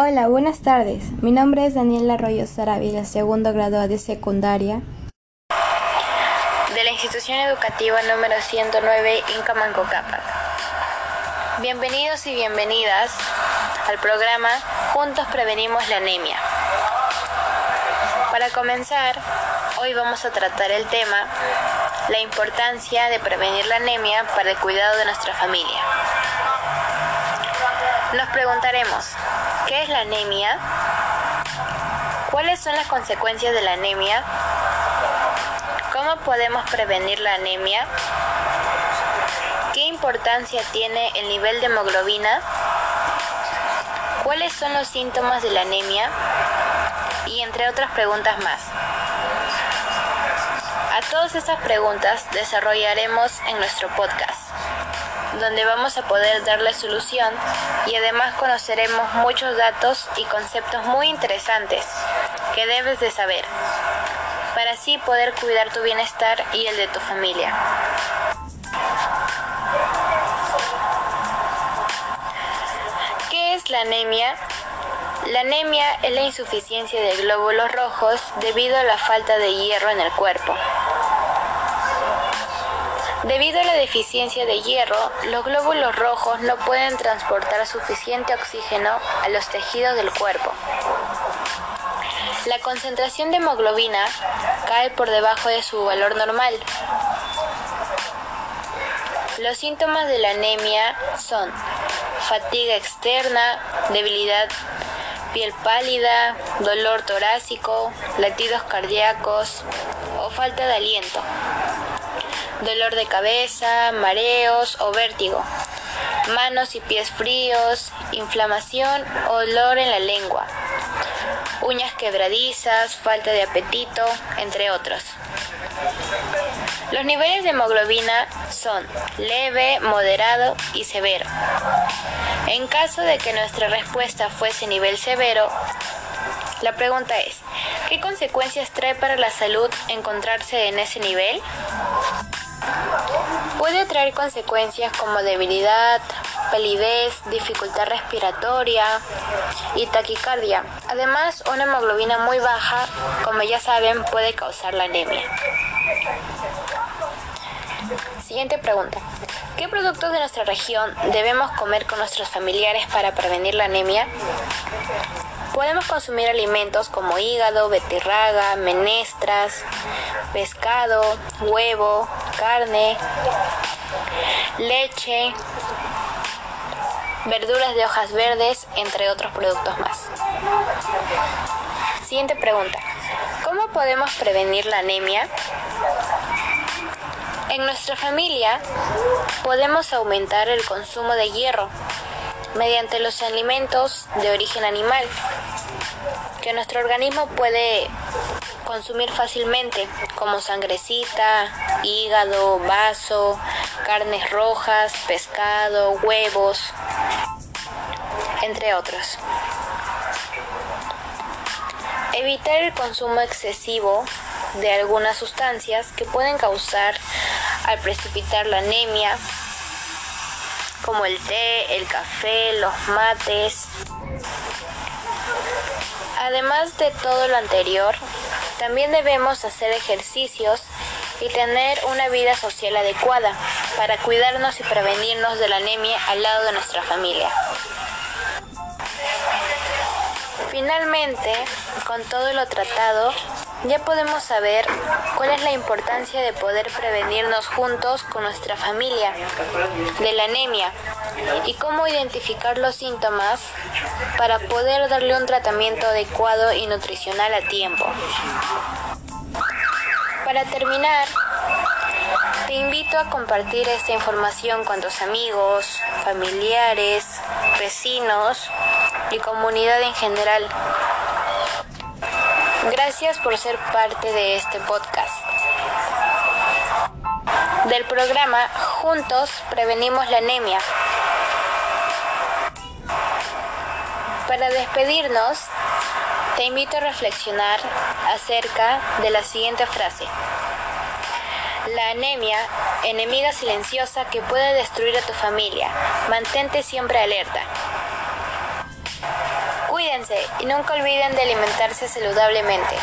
Hola, buenas tardes. Mi nombre es Daniela Arroyo Sarabia, segundo grado de secundaria. De la institución educativa número 109 Inca Manco Cápac. Bienvenidos y bienvenidas al programa Juntos Prevenimos la Anemia. Para comenzar, hoy vamos a tratar el tema la importancia de prevenir la anemia para el cuidado de nuestra familia. Nos preguntaremos, ¿qué es la anemia? ¿Cuáles son las consecuencias de la anemia? ¿Cómo podemos prevenir la anemia? ¿Qué importancia tiene el nivel de hemoglobina? ¿Cuáles son los síntomas de la anemia? Y entre otras preguntas más. A todas estas preguntas desarrollaremos en nuestro podcast donde vamos a poder darle solución y además conoceremos muchos datos y conceptos muy interesantes que debes de saber para así poder cuidar tu bienestar y el de tu familia. ¿Qué es la anemia? La anemia es la insuficiencia de glóbulos rojos debido a la falta de hierro en el cuerpo. Debido a la deficiencia de hierro, los glóbulos rojos no pueden transportar suficiente oxígeno a los tejidos del cuerpo. La concentración de hemoglobina cae por debajo de su valor normal. Los síntomas de la anemia son fatiga externa, debilidad, piel pálida, dolor torácico, latidos cardíacos o falta de aliento dolor de cabeza, mareos o vértigo, manos y pies fríos, inflamación o dolor en la lengua, uñas quebradizas, falta de apetito, entre otros. Los niveles de hemoglobina son leve, moderado y severo. En caso de que nuestra respuesta fuese nivel severo, la pregunta es, ¿qué consecuencias trae para la salud encontrarse en ese nivel? Puede traer consecuencias como debilidad, palidez, dificultad respiratoria y taquicardia. Además, una hemoglobina muy baja, como ya saben, puede causar la anemia. Siguiente pregunta. ¿Qué productos de nuestra región debemos comer con nuestros familiares para prevenir la anemia? Podemos consumir alimentos como hígado, betirraga, menestras, pescado, huevo, carne, leche, verduras de hojas verdes, entre otros productos más. Siguiente pregunta. ¿Cómo podemos prevenir la anemia? En nuestra familia podemos aumentar el consumo de hierro mediante los alimentos de origen animal que nuestro organismo puede consumir fácilmente, como sangrecita, hígado, vaso, carnes rojas, pescado, huevos, entre otros. Evitar el consumo excesivo de algunas sustancias que pueden causar al precipitar la anemia, como el té, el café, los mates. Además de todo lo anterior, también debemos hacer ejercicios y tener una vida social adecuada para cuidarnos y prevenirnos de la anemia al lado de nuestra familia. Finalmente, con todo lo tratado, ya podemos saber cuál es la importancia de poder prevenirnos juntos con nuestra familia de la anemia y cómo identificar los síntomas para poder darle un tratamiento adecuado y nutricional a tiempo. Para terminar, te invito a compartir esta información con tus amigos, familiares, vecinos y comunidad en general Gracias por ser parte de este podcast. Del programa Juntos Prevenimos la Anemia. Para despedirnos, te invito a reflexionar acerca de la siguiente frase. La anemia, enemiga silenciosa que puede destruir a tu familia. Mantente siempre alerta. Cuídense y nunca olviden de alimentarse saludablemente.